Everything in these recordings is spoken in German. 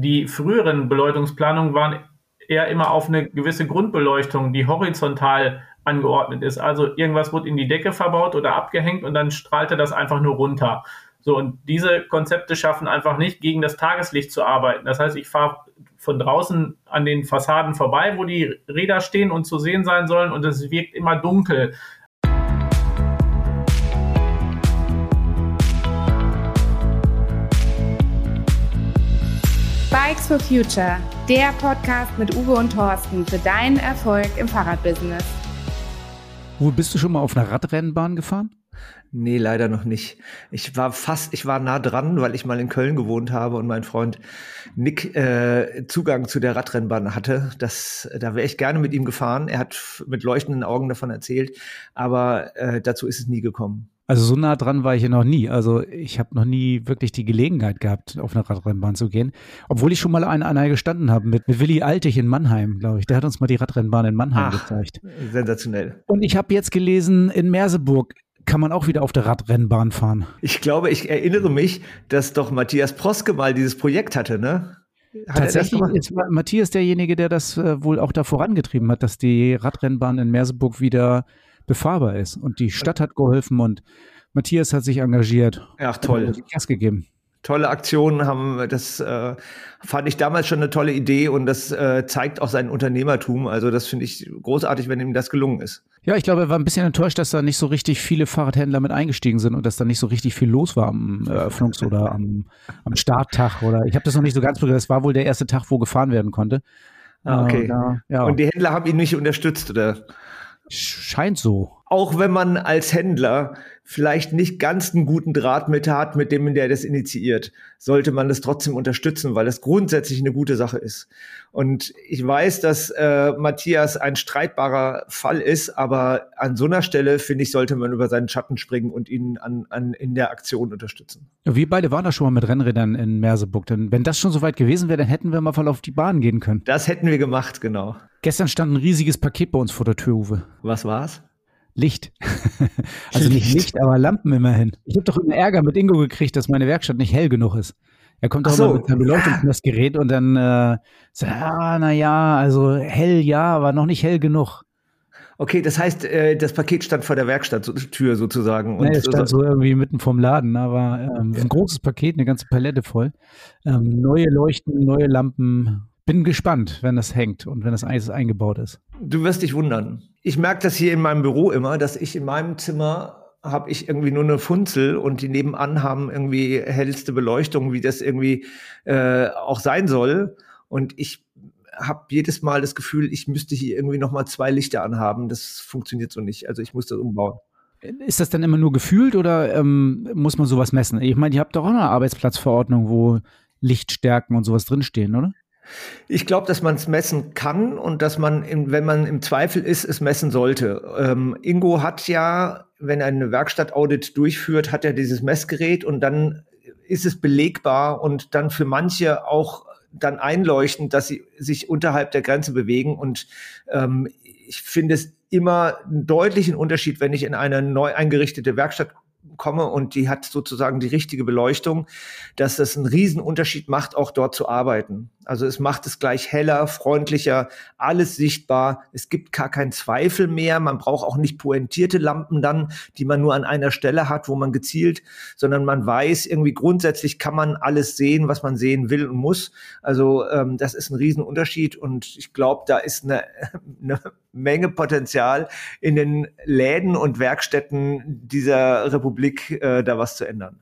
die früheren Beleuchtungsplanungen waren eher immer auf eine gewisse Grundbeleuchtung, die horizontal angeordnet ist. Also irgendwas wurde in die Decke verbaut oder abgehängt und dann strahlte das einfach nur runter. So, und diese Konzepte schaffen einfach nicht, gegen das Tageslicht zu arbeiten. Das heißt, ich fahre von draußen an den Fassaden vorbei, wo die Räder stehen und zu sehen sein sollen, und es wirkt immer dunkel. Bikes for Future, der Podcast mit Uwe und Thorsten für deinen Erfolg im Fahrradbusiness. Wo bist du schon mal auf einer Radrennbahn gefahren? Nee, leider noch nicht. Ich war fast, ich war nah dran, weil ich mal in Köln gewohnt habe und mein Freund Nick äh, Zugang zu der Radrennbahn hatte. Das, da wäre ich gerne mit ihm gefahren. Er hat mit leuchtenden Augen davon erzählt, aber äh, dazu ist es nie gekommen. Also so nah dran war ich ja noch nie. Also ich habe noch nie wirklich die Gelegenheit gehabt, auf eine Radrennbahn zu gehen. Obwohl ich schon mal an einer gestanden habe mit, mit Willi Altig in Mannheim, glaube ich. Der hat uns mal die Radrennbahn in Mannheim Ach, gezeigt. Sensationell. Und ich habe jetzt gelesen, in Merseburg kann man auch wieder auf der Radrennbahn fahren. Ich glaube, ich erinnere mich, dass doch Matthias Proske mal dieses Projekt hatte, ne? Hat Tatsächlich ist Matthias derjenige, der das äh, wohl auch da vorangetrieben hat, dass die Radrennbahn in Merseburg wieder befahrbar ist. Und die Stadt hat geholfen und Matthias hat sich engagiert. Ach, toll. Und Gas gegeben tolle Aktionen haben. Das äh, fand ich damals schon eine tolle Idee und das äh, zeigt auch sein Unternehmertum. Also das finde ich großartig, wenn ihm das gelungen ist. Ja, ich glaube, er war ein bisschen enttäuscht, dass da nicht so richtig viele Fahrradhändler mit eingestiegen sind und dass da nicht so richtig viel los war am Eröffnungs- oder am, am Starttag. Oder ich habe das noch nicht so ganz begriffen. Das war wohl der erste Tag, wo gefahren werden konnte. Ah, okay. Äh, ja. Und die Händler haben ihn nicht unterstützt, oder? Scheint so. Auch wenn man als Händler vielleicht nicht ganz einen guten Draht mit hat, mit dem, der das initiiert, sollte man das trotzdem unterstützen, weil das grundsätzlich eine gute Sache ist. Und ich weiß, dass äh, Matthias ein streitbarer Fall ist, aber an so einer Stelle, finde ich, sollte man über seinen Schatten springen und ihn an, an, in der Aktion unterstützen. Wir beide waren da schon mal mit Rennrädern in Merseburg. Denn wenn das schon so weit gewesen wäre, dann hätten wir mal voll auf die Bahn gehen können. Das hätten wir gemacht, genau. Gestern stand ein riesiges Paket bei uns vor der Tür, Uwe. Was war's? Licht. also nicht Licht, aber Lampen immerhin. Ich habe doch immer Ärger mit Ingo gekriegt, dass meine Werkstatt nicht hell genug ist. Er kommt auch so, mit seinem Beleuchtungsmessgerät und dann äh, sagt, ah, na ja, also hell ja, aber noch nicht hell genug. Okay, das heißt, äh, das Paket stand vor der Werkstatttür sozusagen. Und nee, es stand so irgendwie mitten vom Laden, aber ähm, ja. ein großes Paket, eine ganze Palette voll. Ähm, neue Leuchten, neue Lampen, bin gespannt, wenn das hängt und wenn das alles eingebaut ist. Du wirst dich wundern. Ich merke das hier in meinem Büro immer, dass ich in meinem Zimmer habe ich irgendwie nur eine Funzel und die nebenan haben irgendwie hellste Beleuchtung, wie das irgendwie äh, auch sein soll. Und ich habe jedes Mal das Gefühl, ich müsste hier irgendwie noch mal zwei Lichter anhaben. Das funktioniert so nicht. Also ich muss das umbauen. Ist das dann immer nur gefühlt oder ähm, muss man sowas messen? Ich meine, ihr habt doch auch eine Arbeitsplatzverordnung, wo Lichtstärken und sowas drinstehen, oder? Ich glaube, dass man es messen kann und dass man, im, wenn man im Zweifel ist, es messen sollte. Ähm, Ingo hat ja, wenn er eine Werkstattaudit durchführt, hat er dieses Messgerät und dann ist es belegbar und dann für manche auch dann einleuchtend, dass sie sich unterhalb der Grenze bewegen. Und ähm, ich finde es immer einen deutlichen Unterschied, wenn ich in eine neu eingerichtete Werkstatt komme und die hat sozusagen die richtige Beleuchtung, dass das einen riesen macht, auch dort zu arbeiten. Also es macht es gleich heller, freundlicher, alles sichtbar. Es gibt gar keinen Zweifel mehr. Man braucht auch nicht pointierte Lampen dann, die man nur an einer Stelle hat, wo man gezielt, sondern man weiß irgendwie grundsätzlich kann man alles sehen, was man sehen will und muss. Also ähm, das ist ein Riesenunterschied und ich glaube, da ist eine, eine Menge Potenzial in den Läden und Werkstätten dieser Republik, äh, da was zu ändern.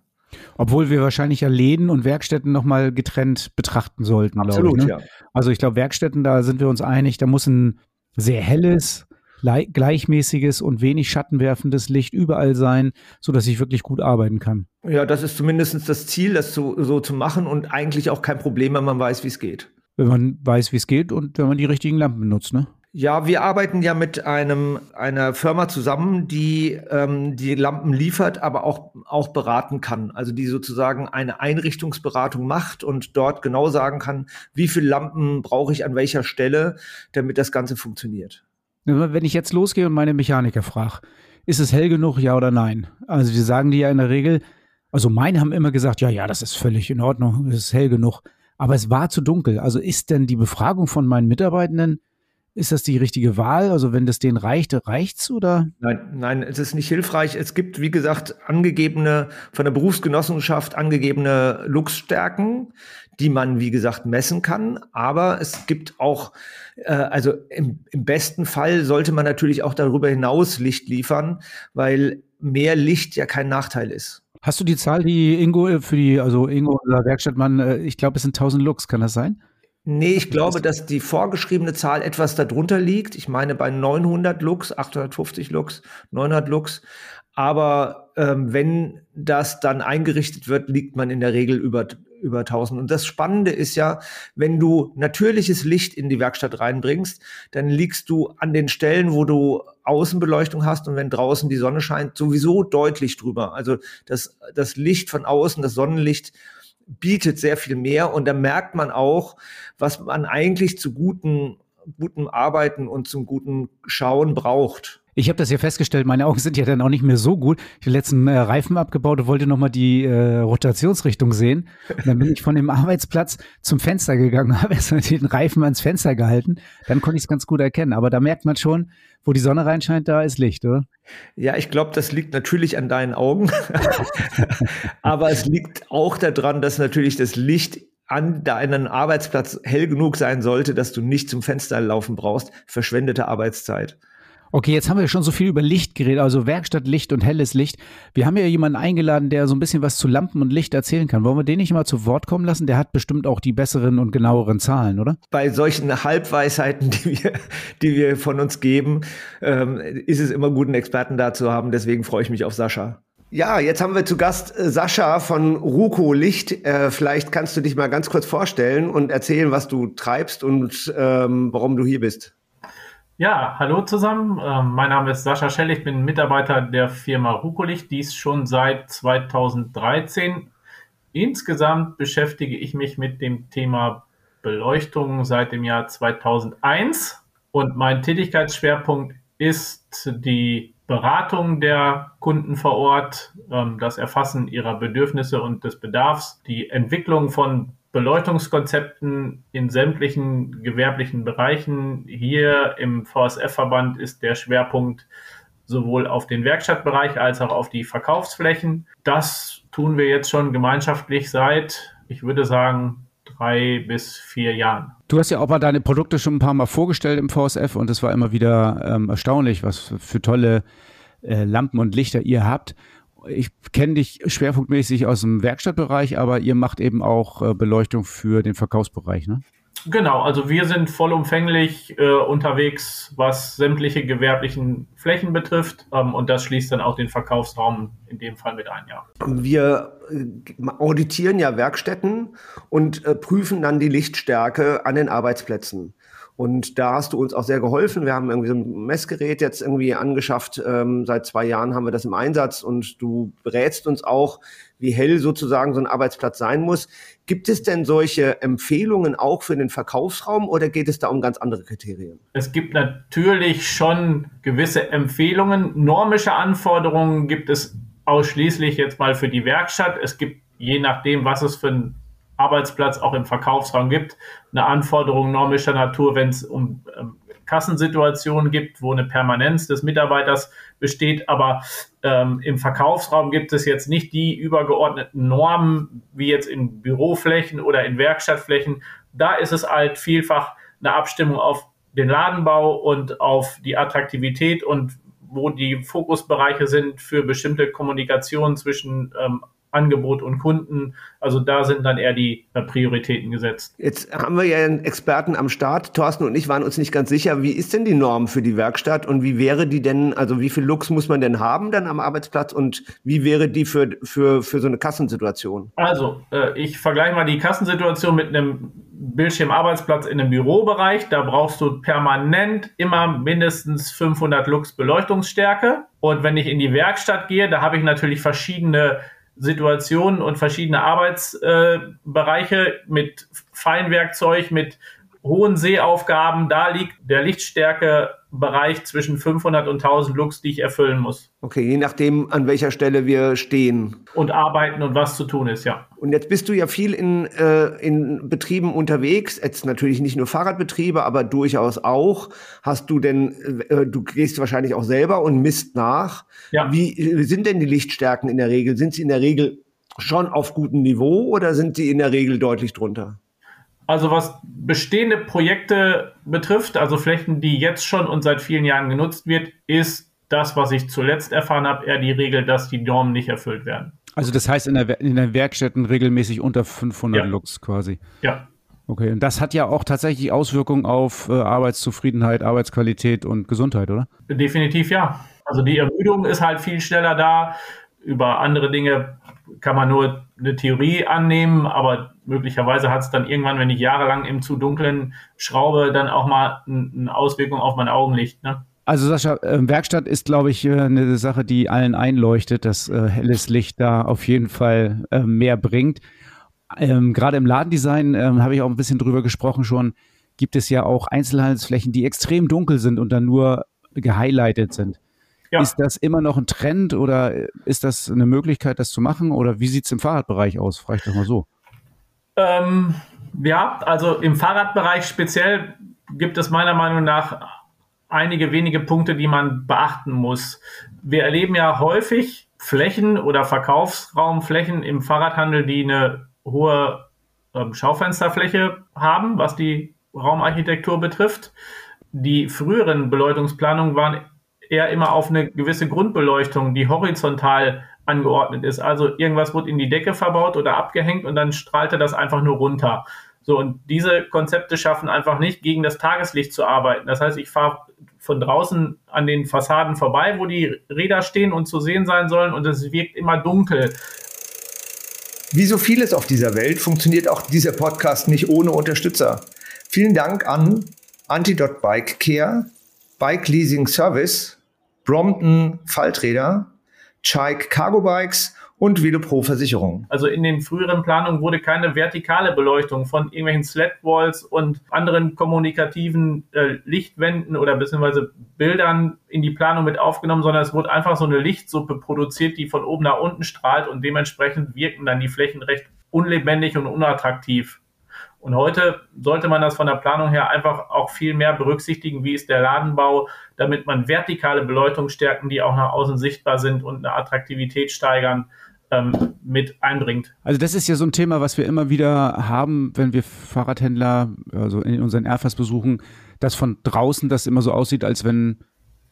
Obwohl wir wahrscheinlich ja Läden und Werkstätten nochmal getrennt betrachten sollten, Absolut, ich, ne? ja. Also ich glaube, Werkstätten, da sind wir uns einig, da muss ein sehr helles, gleichmäßiges und wenig schattenwerfendes Licht überall sein, so dass ich wirklich gut arbeiten kann. Ja, das ist zumindest das Ziel, das so, so zu machen und eigentlich auch kein Problem, wenn man weiß, wie es geht. Wenn man weiß, wie es geht und wenn man die richtigen Lampen benutzt, ne? Ja, wir arbeiten ja mit einem einer Firma zusammen, die ähm, die Lampen liefert, aber auch auch beraten kann. Also die sozusagen eine Einrichtungsberatung macht und dort genau sagen kann, wie viele Lampen brauche ich an welcher Stelle, damit das Ganze funktioniert. Wenn ich jetzt losgehe und meine Mechaniker frage, ist es hell genug, ja oder nein? Also die sagen die ja in der Regel, also meine haben immer gesagt, ja, ja, das ist völlig in Ordnung, es ist hell genug. aber es war zu dunkel. Also ist denn die Befragung von meinen Mitarbeitenden ist das die richtige Wahl? Also wenn das denen reicht, reicht's oder? Nein, nein, es ist nicht hilfreich. Es gibt, wie gesagt, angegebene, von der Berufsgenossenschaft angegebene Luxstärken, die man, wie gesagt, messen kann. Aber es gibt auch, äh, also im, im besten Fall sollte man natürlich auch darüber hinaus Licht liefern, weil mehr Licht ja kein Nachteil ist. Hast du die Zahl, die Ingo für die, also Ingo, unser Werkstattmann, äh, ich glaube, es sind 1000 Lux, kann das sein? Nee, ich glaube, dass die vorgeschriebene Zahl etwas darunter liegt. Ich meine bei 900 Lux, 850 Lux, 900 Lux. Aber ähm, wenn das dann eingerichtet wird, liegt man in der Regel über, über 1000. Und das Spannende ist ja, wenn du natürliches Licht in die Werkstatt reinbringst, dann liegst du an den Stellen, wo du Außenbeleuchtung hast und wenn draußen die Sonne scheint, sowieso deutlich drüber. Also das, das Licht von außen, das Sonnenlicht bietet sehr viel mehr und da merkt man auch, was man eigentlich zu guten, gutem Arbeiten und zum guten Schauen braucht. Ich habe das ja festgestellt, meine Augen sind ja dann auch nicht mehr so gut. Ich habe letzten äh, Reifen abgebaut und wollte nochmal die äh, Rotationsrichtung sehen. Und dann bin ich von dem Arbeitsplatz zum Fenster gegangen, habe erstmal den Reifen ans Fenster gehalten. Dann konnte ich es ganz gut erkennen. Aber da merkt man schon, wo die Sonne reinscheint, da ist Licht, oder? Ja, ich glaube, das liegt natürlich an deinen Augen. Aber es liegt auch daran, dass natürlich das Licht an deinem Arbeitsplatz hell genug sein sollte, dass du nicht zum Fenster laufen brauchst. Verschwendete Arbeitszeit. Okay, jetzt haben wir schon so viel über Licht geredet, also Werkstattlicht und helles Licht. Wir haben ja jemanden eingeladen, der so ein bisschen was zu Lampen und Licht erzählen kann. Wollen wir den nicht mal zu Wort kommen lassen? Der hat bestimmt auch die besseren und genaueren Zahlen, oder? Bei solchen Halbweisheiten, die wir, die wir von uns geben, ähm, ist es immer gut, einen Experten da zu haben. Deswegen freue ich mich auf Sascha. Ja, jetzt haben wir zu Gast äh, Sascha von Ruko Licht. Äh, vielleicht kannst du dich mal ganz kurz vorstellen und erzählen, was du treibst und ähm, warum du hier bist. Ja, hallo zusammen. Ähm, mein Name ist Sascha Schell. Ich bin Mitarbeiter der Firma Rukolich, dies schon seit 2013. Insgesamt beschäftige ich mich mit dem Thema Beleuchtung seit dem Jahr 2001 und mein Tätigkeitsschwerpunkt ist die Beratung der Kunden vor Ort, ähm, das Erfassen ihrer Bedürfnisse und des Bedarfs, die Entwicklung von Beleuchtungskonzepten in sämtlichen gewerblichen Bereichen. Hier im VSF-Verband ist der Schwerpunkt sowohl auf den Werkstattbereich als auch auf die Verkaufsflächen. Das tun wir jetzt schon gemeinschaftlich seit, ich würde sagen, drei bis vier Jahren. Du hast ja auch mal deine Produkte schon ein paar Mal vorgestellt im VSF und es war immer wieder ähm, erstaunlich, was für tolle äh, Lampen und Lichter ihr habt ich kenne dich schwerpunktmäßig aus dem Werkstattbereich, aber ihr macht eben auch äh, Beleuchtung für den Verkaufsbereich, ne? Genau, also wir sind vollumfänglich äh, unterwegs, was sämtliche gewerblichen Flächen betrifft. Ähm, und das schließt dann auch den Verkaufsraum in dem Fall mit ein, ja. Wir äh, auditieren ja Werkstätten und äh, prüfen dann die Lichtstärke an den Arbeitsplätzen. Und da hast du uns auch sehr geholfen. Wir haben irgendwie so ein Messgerät jetzt irgendwie angeschafft. Ähm, seit zwei Jahren haben wir das im Einsatz und du berätst uns auch, wie hell sozusagen so ein Arbeitsplatz sein muss. Gibt es denn solche Empfehlungen auch für den Verkaufsraum oder geht es da um ganz andere Kriterien? Es gibt natürlich schon gewisse Empfehlungen. Normische Anforderungen gibt es ausschließlich jetzt mal für die Werkstatt. Es gibt je nachdem, was es für ein Arbeitsplatz auch im Verkaufsraum gibt, eine Anforderung normischer Natur, wenn es um ähm, Kassensituationen gibt, wo eine Permanenz des Mitarbeiters besteht. Aber ähm, im Verkaufsraum gibt es jetzt nicht die übergeordneten Normen wie jetzt in Büroflächen oder in Werkstattflächen. Da ist es halt vielfach eine Abstimmung auf den Ladenbau und auf die Attraktivität und wo die Fokusbereiche sind für bestimmte Kommunikation zwischen ähm, Angebot und Kunden. Also da sind dann eher die äh, Prioritäten gesetzt. Jetzt haben wir ja einen Experten am Start. Thorsten und ich waren uns nicht ganz sicher, wie ist denn die Norm für die Werkstatt und wie wäre die denn, also wie viel Lux muss man denn haben dann am Arbeitsplatz und wie wäre die für, für, für so eine Kassensituation? Also, äh, ich vergleiche mal die Kassensituation mit einem Bildschirmarbeitsplatz in einem Bürobereich. Da brauchst du permanent immer mindestens 500 Lux Beleuchtungsstärke. Und wenn ich in die Werkstatt gehe, da habe ich natürlich verschiedene Situationen und verschiedene Arbeitsbereiche mit Feinwerkzeug, mit hohen Seeaufgaben, da liegt der Lichtstärkebereich zwischen 500 und 1000 Lux, die ich erfüllen muss. Okay, je nachdem, an welcher Stelle wir stehen. Und arbeiten und was zu tun ist, ja. Und jetzt bist du ja viel in, äh, in Betrieben unterwegs, jetzt natürlich nicht nur Fahrradbetriebe, aber durchaus auch. Hast du denn, äh, du gehst wahrscheinlich auch selber und misst nach. Ja. Wie sind denn die Lichtstärken in der Regel? Sind sie in der Regel schon auf gutem Niveau oder sind sie in der Regel deutlich drunter? Also was bestehende Projekte betrifft, also Flächen, die jetzt schon und seit vielen Jahren genutzt wird, ist das, was ich zuletzt erfahren habe, eher die Regel, dass die Normen nicht erfüllt werden. Also das heißt in, der, in den Werkstätten regelmäßig unter 500 ja. Lux quasi. Ja. Okay, und das hat ja auch tatsächlich Auswirkungen auf äh, Arbeitszufriedenheit, Arbeitsqualität und Gesundheit, oder? Definitiv ja. Also die Ermüdung ist halt viel schneller da. Über andere Dinge kann man nur eine Theorie annehmen, aber möglicherweise hat es dann irgendwann, wenn ich jahrelang im zu dunklen schraube, dann auch mal eine Auswirkung auf mein Augenlicht. Ne? Also Sascha, äh, Werkstatt ist, glaube ich, äh, eine Sache, die allen einleuchtet, dass äh, helles Licht da auf jeden Fall äh, mehr bringt. Ähm, Gerade im Ladendesign ähm, habe ich auch ein bisschen drüber gesprochen schon, gibt es ja auch Einzelhandelsflächen, die extrem dunkel sind und dann nur gehighlightet sind. Ja. Ist das immer noch ein Trend oder ist das eine Möglichkeit, das zu machen? Oder wie sieht es im Fahrradbereich aus? Frage ich doch mal so. Ähm, ja, also im Fahrradbereich speziell gibt es meiner Meinung nach einige wenige Punkte, die man beachten muss. Wir erleben ja häufig Flächen oder Verkaufsraumflächen im Fahrradhandel, die eine hohe ähm, Schaufensterfläche haben, was die Raumarchitektur betrifft. Die früheren Beleuchtungsplanungen waren eher immer auf eine gewisse Grundbeleuchtung, die horizontal angeordnet ist. Also irgendwas wird in die Decke verbaut oder abgehängt und dann strahlte das einfach nur runter. So, und diese Konzepte schaffen einfach nicht, gegen das Tageslicht zu arbeiten. Das heißt, ich fahre von draußen an den Fassaden vorbei, wo die Räder stehen und zu sehen sein sollen, und es wirkt immer dunkel. Wie so vieles auf dieser Welt funktioniert auch dieser Podcast nicht ohne Unterstützer. Vielen Dank an Antidot Bike Care, Bike Leasing Service, Brompton Falträder, Chike Cargo Bikes und Velopro Versicherung. Also in den früheren Planungen wurde keine vertikale Beleuchtung von irgendwelchen Slatwalls und anderen kommunikativen äh, Lichtwänden oder beziehungsweise Bildern in die Planung mit aufgenommen, sondern es wurde einfach so eine Lichtsuppe produziert, die von oben nach unten strahlt und dementsprechend wirken dann die Flächen recht unlebendig und unattraktiv. Und heute sollte man das von der Planung her einfach auch viel mehr berücksichtigen, wie ist der Ladenbau, damit man vertikale Beleuchtungsstärken, die auch nach außen sichtbar sind und eine Attraktivität steigern, ähm, mit einbringt. Also das ist ja so ein Thema, was wir immer wieder haben, wenn wir Fahrradhändler also in unseren Airfas besuchen, dass von draußen das immer so aussieht, als wenn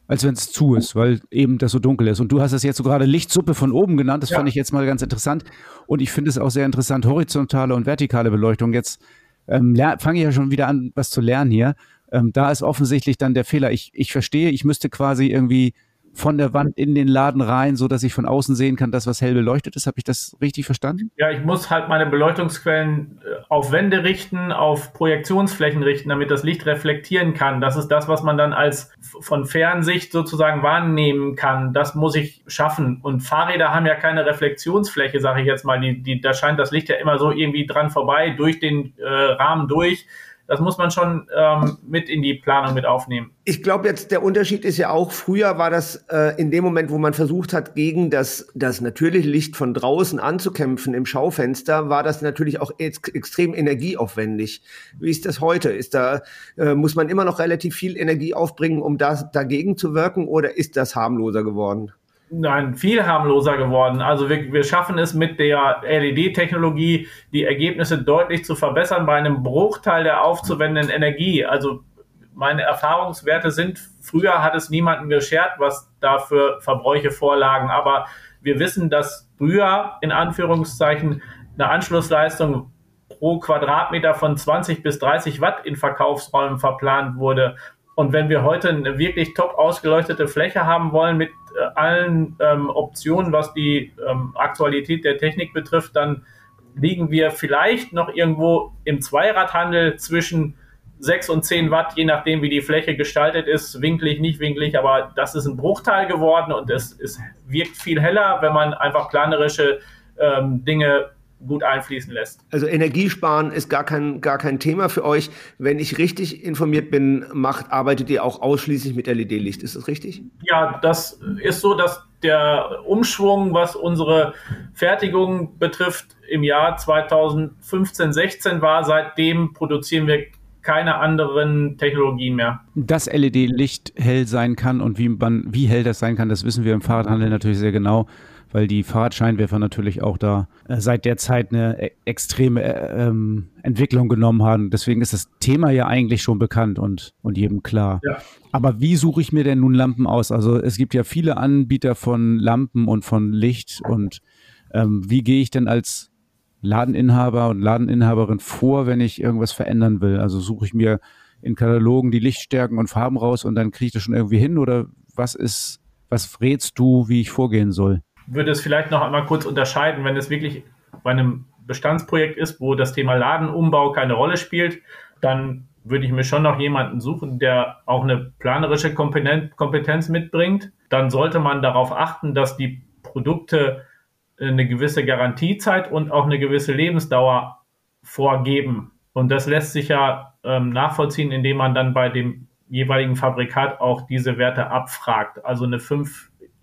als wenn es zu ist, weil eben das so dunkel ist. Und du hast es jetzt so gerade Lichtsuppe von oben genannt. Das ja. fand ich jetzt mal ganz interessant. Und ich finde es auch sehr interessant, horizontale und vertikale Beleuchtung. Jetzt ähm, fange ich ja schon wieder an, was zu lernen hier. Ähm, da ist offensichtlich dann der Fehler. Ich, ich verstehe, ich müsste quasi irgendwie von der Wand in den Laden rein, so dass ich von außen sehen kann, dass was hell beleuchtet ist. Habe ich das richtig verstanden? Ja, ich muss halt meine Beleuchtungsquellen äh, auf Wände richten, auf Projektionsflächen richten, damit das Licht reflektieren kann. Das ist das, was man dann als von Fernsicht sozusagen wahrnehmen kann. Das muss ich schaffen. Und Fahrräder haben ja keine Reflexionsfläche, sage ich jetzt mal. Die, die, da scheint das Licht ja immer so irgendwie dran vorbei, durch den äh, Rahmen durch das muss man schon ähm, mit in die Planung mit aufnehmen. Ich glaube jetzt, der Unterschied ist ja auch, früher war das äh, in dem Moment, wo man versucht hat, gegen das, das natürliche Licht von draußen anzukämpfen im Schaufenster, war das natürlich auch ex extrem energieaufwendig. Wie ist das heute? Ist da, äh, muss man immer noch relativ viel Energie aufbringen, um das dagegen zu wirken oder ist das harmloser geworden? Nein, viel harmloser geworden. Also wir, wir schaffen es mit der LED-Technologie, die Ergebnisse deutlich zu verbessern bei einem Bruchteil der aufzuwendenden Energie. Also meine Erfahrungswerte sind, früher hat es niemanden geschert, was da für Verbräuche vorlagen. Aber wir wissen, dass früher in Anführungszeichen eine Anschlussleistung pro Quadratmeter von 20 bis 30 Watt in Verkaufsräumen verplant wurde. Und wenn wir heute eine wirklich top ausgeleuchtete Fläche haben wollen mit äh, allen ähm, Optionen, was die ähm, Aktualität der Technik betrifft, dann liegen wir vielleicht noch irgendwo im Zweiradhandel zwischen 6 und 10 Watt, je nachdem, wie die Fläche gestaltet ist, winklig, nicht winklig, aber das ist ein Bruchteil geworden und es, es wirkt viel heller, wenn man einfach planerische ähm, Dinge gut einfließen lässt. Also Energiesparen ist gar kein, gar kein Thema für euch. Wenn ich richtig informiert bin, macht, arbeitet ihr auch ausschließlich mit LED-Licht. Ist das richtig? Ja, das ist so, dass der Umschwung, was unsere Fertigung betrifft, im Jahr 2015, 16 war. Seitdem produzieren wir keine anderen Technologien mehr. Dass LED-Licht hell sein kann und wie, man, wie hell das sein kann, das wissen wir im Fahrradhandel natürlich sehr genau, weil die Fahrradscheinwerfer natürlich auch da äh, seit der Zeit eine e extreme äh, ähm, Entwicklung genommen haben. Deswegen ist das Thema ja eigentlich schon bekannt und, und jedem klar. Ja. Aber wie suche ich mir denn nun Lampen aus? Also es gibt ja viele Anbieter von Lampen und von Licht und ähm, wie gehe ich denn als Ladeninhaber und Ladeninhaberin vor, wenn ich irgendwas verändern will? Also suche ich mir in Katalogen die Lichtstärken und Farben raus und dann kriege ich das schon irgendwie hin oder was ist, was rätst du, wie ich vorgehen soll? Würde es vielleicht noch einmal kurz unterscheiden, wenn es wirklich bei einem Bestandsprojekt ist, wo das Thema Ladenumbau keine Rolle spielt, dann würde ich mir schon noch jemanden suchen, der auch eine planerische Kompetenz mitbringt. Dann sollte man darauf achten, dass die Produkte eine gewisse Garantiezeit und auch eine gewisse Lebensdauer vorgeben. Und das lässt sich ja ähm, nachvollziehen, indem man dann bei dem jeweiligen Fabrikat auch diese Werte abfragt. Also eine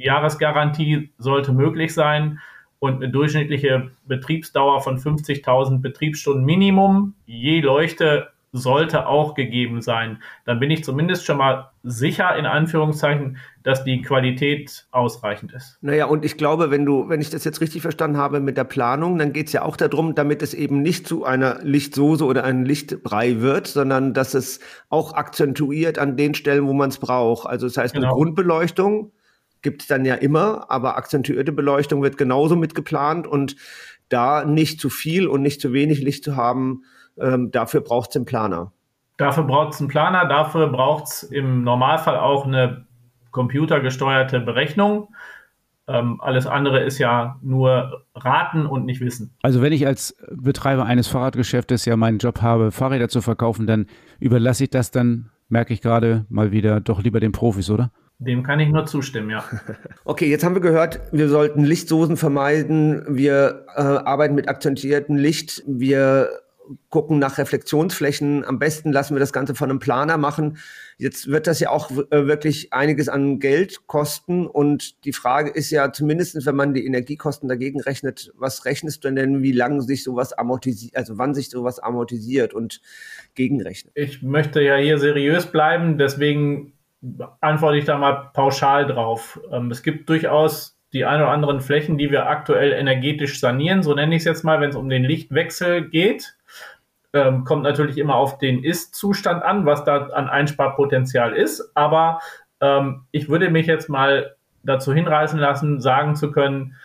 Fünf-Jahres-Garantie sollte möglich sein und eine durchschnittliche Betriebsdauer von 50.000 Betriebsstunden Minimum je Leuchte sollte auch gegeben sein. Dann bin ich zumindest schon mal sicher, in Anführungszeichen, dass die Qualität ausreichend ist. Naja, und ich glaube, wenn du, wenn ich das jetzt richtig verstanden habe mit der Planung, dann geht es ja auch darum, damit es eben nicht zu einer Lichtsoße oder einem Lichtbrei wird, sondern dass es auch akzentuiert an den Stellen, wo man es braucht. Also das heißt, genau. eine Grundbeleuchtung gibt es dann ja immer, aber akzentuierte Beleuchtung wird genauso mitgeplant und da nicht zu viel und nicht zu wenig Licht zu haben, ähm, dafür braucht es einen Planer. Dafür braucht es einen Planer, dafür braucht es im Normalfall auch eine computergesteuerte Berechnung. Ähm, alles andere ist ja nur raten und nicht wissen. Also wenn ich als Betreiber eines Fahrradgeschäftes ja meinen Job habe, Fahrräder zu verkaufen, dann überlasse ich das dann, merke ich gerade mal wieder, doch lieber den Profis, oder? Dem kann ich nur zustimmen, ja. Okay, jetzt haben wir gehört, wir sollten Lichtsoßen vermeiden. Wir äh, arbeiten mit akzentiertem Licht. Wir gucken nach Reflexionsflächen. Am besten lassen wir das Ganze von einem Planer machen. Jetzt wird das ja auch äh, wirklich einiges an Geld kosten. Und die Frage ist ja zumindest, wenn man die Energiekosten dagegen rechnet, was rechnest du denn, wie lange sich sowas amortisiert, also wann sich sowas amortisiert und gegenrechnet? Ich möchte ja hier seriös bleiben, deswegen antworte ich da mal pauschal drauf. Ähm, es gibt durchaus die ein oder anderen Flächen, die wir aktuell energetisch sanieren, so nenne ich es jetzt mal, wenn es um den Lichtwechsel geht. Ähm, kommt natürlich immer auf den Ist-Zustand an, was da an Einsparpotenzial ist. Aber ähm, ich würde mich jetzt mal dazu hinreißen lassen, sagen zu können,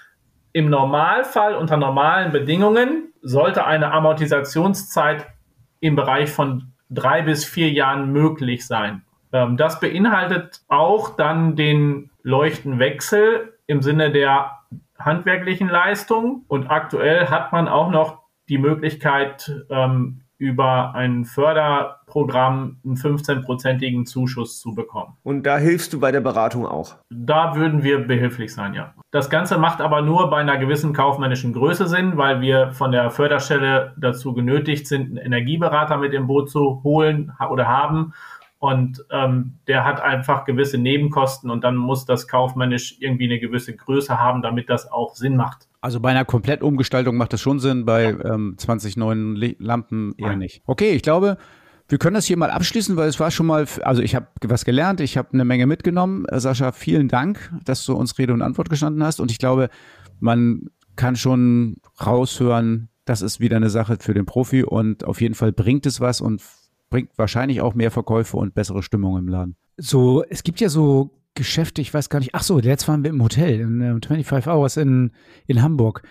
im Normalfall unter normalen Bedingungen sollte eine Amortisationszeit im Bereich von drei bis vier Jahren möglich sein. Ähm, das beinhaltet auch dann den Leuchtenwechsel im Sinne der handwerklichen Leistung. Und aktuell hat man auch noch die Möglichkeit, ähm, über ein Förderprogramm einen 15-prozentigen Zuschuss zu bekommen. Und da hilfst du bei der Beratung auch? Da würden wir behilflich sein, ja. Das Ganze macht aber nur bei einer gewissen kaufmännischen Größe Sinn, weil wir von der Förderstelle dazu genötigt sind, einen Energieberater mit im Boot zu holen oder haben. Und ähm, der hat einfach gewisse Nebenkosten und dann muss das kaufmännisch irgendwie eine gewisse Größe haben, damit das auch Sinn macht. Also bei einer Komplettumgestaltung macht das schon Sinn, bei ja. ähm, 20 neuen Lampen eher Nein. nicht. Okay, ich glaube, wir können das hier mal abschließen, weil es war schon mal, also ich habe was gelernt, ich habe eine Menge mitgenommen. Äh, Sascha, vielen Dank, dass du uns Rede und Antwort gestanden hast. Und ich glaube, man kann schon raushören, das ist wieder eine Sache für den Profi und auf jeden Fall bringt es was und bringt wahrscheinlich auch mehr Verkäufe und bessere Stimmung im Laden. So, es gibt ja so Geschäfte, ich weiß gar nicht. Ach so, jetzt waren wir im Hotel, in uh, 25 Hours in, in Hamburg.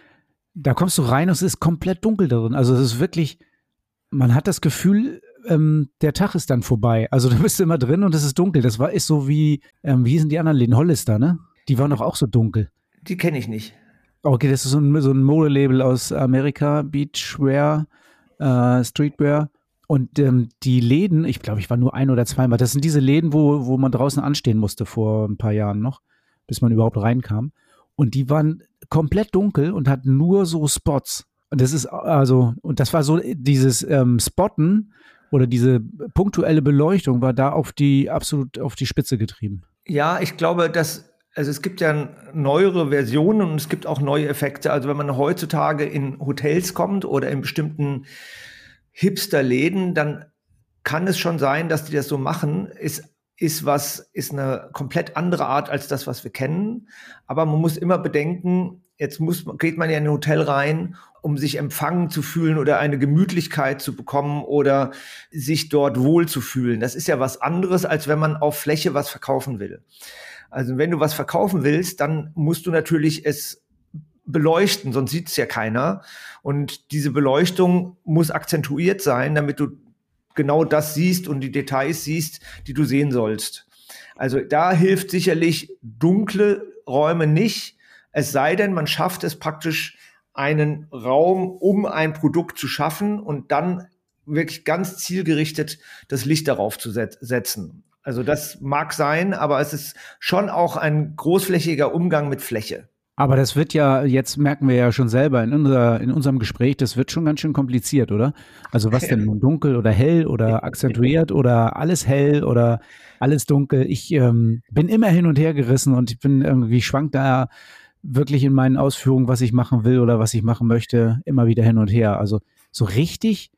Da kommst du rein und es ist komplett dunkel darin. Also es ist wirklich, man hat das Gefühl, ähm, der Tag ist dann vorbei. Also du bist immer drin und es ist dunkel. Das war ist so wie, ähm, wie sind die anderen Läden? Hollister, ne? Die waren doch auch so dunkel. Die kenne ich nicht. Okay, das ist so ein, so ein Modelabel aus Amerika, Beachwear, äh, Streetwear. Und ähm, die Läden, ich glaube, ich war nur ein oder zweimal, das sind diese Läden, wo, wo man draußen anstehen musste vor ein paar Jahren noch, bis man überhaupt reinkam. Und die waren komplett dunkel und hatten nur so Spots. Und das ist also, und das war so dieses ähm, Spotten oder diese punktuelle Beleuchtung war da auf die absolut auf die Spitze getrieben. Ja, ich glaube, dass also es gibt ja neuere Versionen und es gibt auch neue Effekte. Also wenn man heutzutage in Hotels kommt oder in bestimmten Hipster-Läden, dann kann es schon sein, dass die das so machen. Ist ist was, ist eine komplett andere Art als das, was wir kennen. Aber man muss immer bedenken, jetzt muss, geht man ja in ein Hotel rein, um sich empfangen zu fühlen oder eine Gemütlichkeit zu bekommen oder sich dort wohl zu fühlen. Das ist ja was anderes, als wenn man auf Fläche was verkaufen will. Also wenn du was verkaufen willst, dann musst du natürlich es beleuchten, sonst sieht es ja keiner. Und diese Beleuchtung muss akzentuiert sein, damit du genau das siehst und die Details siehst, die du sehen sollst. Also da hilft sicherlich dunkle Räume nicht, es sei denn, man schafft es praktisch, einen Raum um ein Produkt zu schaffen und dann wirklich ganz zielgerichtet das Licht darauf zu setzen. Also das mag sein, aber es ist schon auch ein großflächiger Umgang mit Fläche. Aber das wird ja, jetzt merken wir ja schon selber in, unser, in unserem Gespräch, das wird schon ganz schön kompliziert, oder? Also was denn nun dunkel oder hell oder akzentuiert oder alles hell oder alles dunkel? Ich ähm, bin immer hin und her gerissen und ich bin irgendwie schwank da wirklich in meinen Ausführungen, was ich machen will oder was ich machen möchte, immer wieder hin und her. Also so richtig,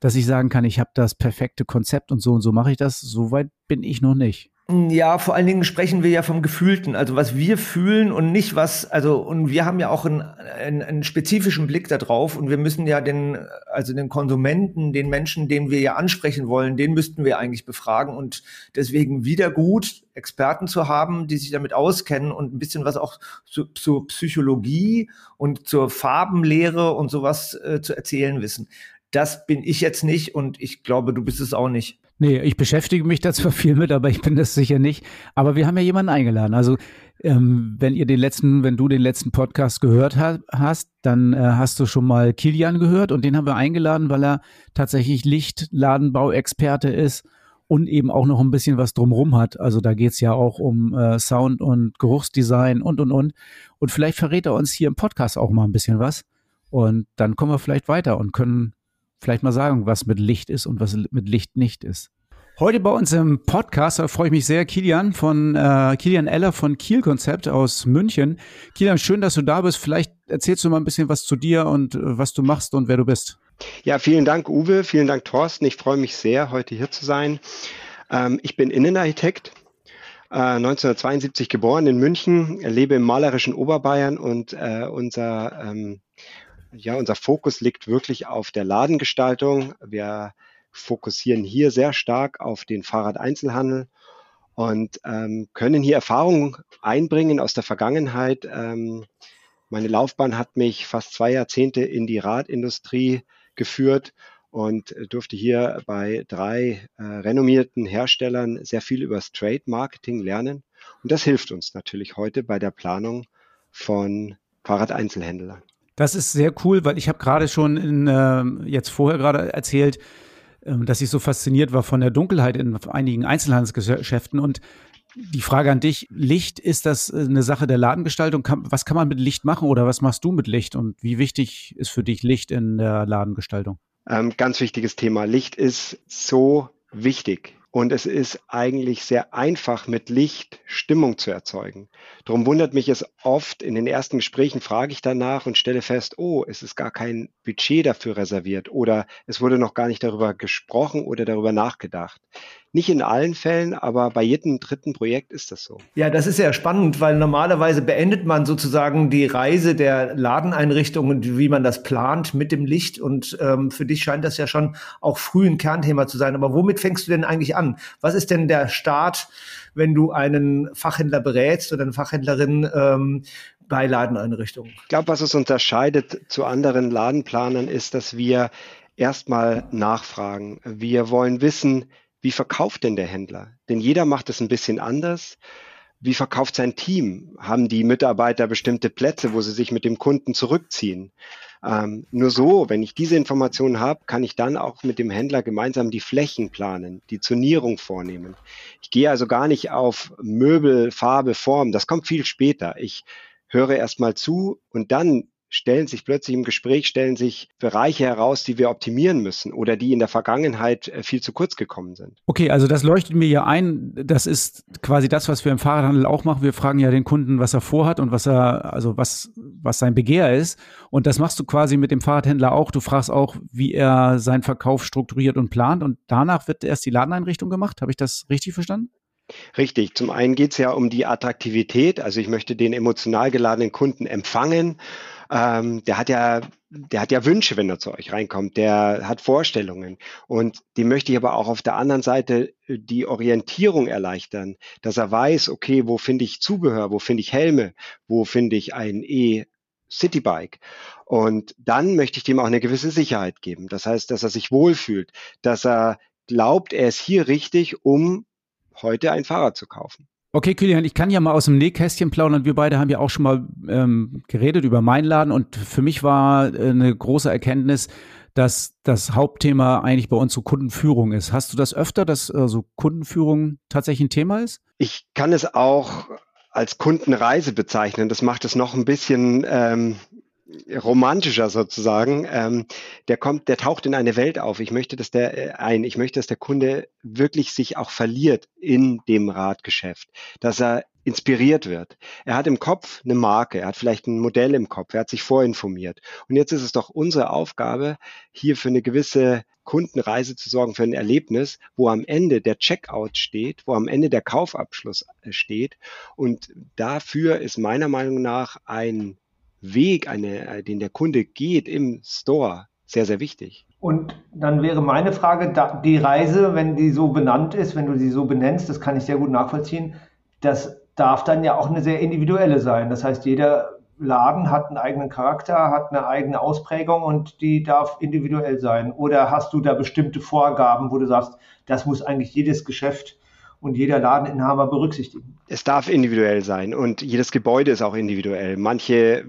dass ich sagen kann, ich habe das perfekte Konzept und so und so mache ich das, so weit bin ich noch nicht. Ja, vor allen Dingen sprechen wir ja vom Gefühlten, also was wir fühlen und nicht was, also und wir haben ja auch einen, einen, einen spezifischen Blick darauf und wir müssen ja den, also den Konsumenten, den Menschen, den wir ja ansprechen wollen, den müssten wir eigentlich befragen und deswegen wieder gut, Experten zu haben, die sich damit auskennen und ein bisschen was auch zu, zur Psychologie und zur Farbenlehre und sowas äh, zu erzählen wissen. Das bin ich jetzt nicht und ich glaube, du bist es auch nicht. Nee, ich beschäftige mich da zwar viel mit, aber ich bin das sicher nicht. Aber wir haben ja jemanden eingeladen. Also ähm, wenn ihr den letzten, wenn du den letzten Podcast gehört ha hast, dann äh, hast du schon mal Kilian gehört und den haben wir eingeladen, weil er tatsächlich Lichtladenbauexperte ist und eben auch noch ein bisschen was drumrum hat. Also da geht's ja auch um äh, Sound und Geruchsdesign und und und. Und vielleicht verrät er uns hier im Podcast auch mal ein bisschen was. Und dann kommen wir vielleicht weiter und können vielleicht mal sagen, was mit Licht ist und was mit Licht nicht ist. Heute bei uns im Podcast, da freue ich mich sehr, Kilian von äh, Kilian Eller von Kiel Konzept aus München. Kilian, schön, dass du da bist. Vielleicht erzählst du mal ein bisschen was zu dir und äh, was du machst und wer du bist. Ja, vielen Dank, Uwe. Vielen Dank, Thorsten. Ich freue mich sehr, heute hier zu sein. Ähm, ich bin Innenarchitekt, äh, 1972 geboren in München, lebe im malerischen Oberbayern und äh, unser ähm, ja, unser Fokus liegt wirklich auf der Ladengestaltung. Wir fokussieren hier sehr stark auf den Fahrradeinzelhandel und ähm, können hier Erfahrungen einbringen aus der Vergangenheit. Ähm, meine Laufbahn hat mich fast zwei Jahrzehnte in die Radindustrie geführt und durfte hier bei drei äh, renommierten Herstellern sehr viel über Trade Marketing lernen. Und das hilft uns natürlich heute bei der Planung von Fahrradeinzelhändlern. Das ist sehr cool, weil ich habe gerade schon in, äh, jetzt vorher gerade erzählt, äh, dass ich so fasziniert war von der Dunkelheit in einigen Einzelhandelsgeschäften und die Frage an dich, Licht, ist das äh, eine Sache der Ladengestaltung? Kann, was kann man mit Licht machen oder was machst du mit Licht und wie wichtig ist für dich Licht in der Ladengestaltung? Ähm, ganz wichtiges Thema. Licht ist so wichtig. Und es ist eigentlich sehr einfach, mit Licht Stimmung zu erzeugen. Darum wundert mich es oft, in den ersten Gesprächen frage ich danach und stelle fest, oh, es ist gar kein Budget dafür reserviert oder es wurde noch gar nicht darüber gesprochen oder darüber nachgedacht. Nicht in allen Fällen, aber bei jedem dritten Projekt ist das so. Ja, das ist ja spannend, weil normalerweise beendet man sozusagen die Reise der Ladeneinrichtung und wie man das plant mit dem Licht. Und ähm, für dich scheint das ja schon auch früh ein Kernthema zu sein. Aber womit fängst du denn eigentlich an? Was ist denn der Start, wenn du einen Fachhändler berätst oder eine Fachhändlerin ähm, bei Ladeneinrichtungen? Ich glaube, was uns unterscheidet zu anderen Ladenplanern ist, dass wir erstmal nachfragen. Wir wollen wissen, wie verkauft denn der Händler? Denn jeder macht es ein bisschen anders. Wie verkauft sein Team? Haben die Mitarbeiter bestimmte Plätze, wo sie sich mit dem Kunden zurückziehen? Ähm, nur so, wenn ich diese Informationen habe, kann ich dann auch mit dem Händler gemeinsam die Flächen planen, die Zonierung vornehmen. Ich gehe also gar nicht auf Möbel, Farbe, Form. Das kommt viel später. Ich höre erstmal zu und dann stellen sich plötzlich im Gespräch, stellen sich Bereiche heraus, die wir optimieren müssen oder die in der Vergangenheit äh, viel zu kurz gekommen sind. Okay, also das leuchtet mir ja ein. Das ist quasi das, was wir im Fahrradhandel auch machen. Wir fragen ja den Kunden, was er vorhat und was er, also was, was sein Begehr ist. Und das machst du quasi mit dem Fahrradhändler auch. Du fragst auch, wie er seinen Verkauf strukturiert und plant. Und danach wird erst die Ladeneinrichtung gemacht. Habe ich das richtig verstanden? Richtig. Zum einen geht es ja um die Attraktivität. Also ich möchte den emotional geladenen Kunden empfangen. Ähm, der hat ja, der hat ja Wünsche, wenn er zu euch reinkommt. Der hat Vorstellungen. Und die möchte ich aber auch auf der anderen Seite äh, die Orientierung erleichtern, dass er weiß, okay, wo finde ich Zubehör, wo finde ich Helme, wo finde ich ein E Citybike. Und dann möchte ich dem auch eine gewisse Sicherheit geben. Das heißt, dass er sich wohlfühlt, dass er glaubt, er ist hier richtig, um heute ein Fahrrad zu kaufen. Okay, Kilian, ich kann ja mal aus dem Nähkästchen plaudern. Wir beide haben ja auch schon mal ähm, geredet über meinen Laden und für mich war äh, eine große Erkenntnis, dass das Hauptthema eigentlich bei uns so Kundenführung ist. Hast du das öfter, dass äh, so Kundenführung tatsächlich ein Thema ist? Ich kann es auch als Kundenreise bezeichnen. Das macht es noch ein bisschen ähm, romantischer sozusagen, ähm, der kommt, der taucht in eine Welt auf. Ich möchte, dass der äh, ein, ich möchte, dass der Kunde wirklich sich auch verliert in dem Radgeschäft, dass er inspiriert wird. Er hat im Kopf eine Marke, er hat vielleicht ein Modell im Kopf, er hat sich vorinformiert. Und jetzt ist es doch unsere Aufgabe, hier für eine gewisse Kundenreise zu sorgen, für ein Erlebnis, wo am Ende der Checkout steht, wo am Ende der Kaufabschluss äh, steht. Und dafür ist meiner Meinung nach ein Weg, eine, äh, den der Kunde geht im Store, sehr, sehr wichtig. Und dann wäre meine Frage, die Reise, wenn die so benannt ist, wenn du sie so benennst, das kann ich sehr gut nachvollziehen, das darf dann ja auch eine sehr individuelle sein. Das heißt, jeder Laden hat einen eigenen Charakter, hat eine eigene Ausprägung und die darf individuell sein. Oder hast du da bestimmte Vorgaben, wo du sagst, das muss eigentlich jedes Geschäft und jeder Ladeninhaber berücksichtigen. Es darf individuell sein und jedes Gebäude ist auch individuell. Manche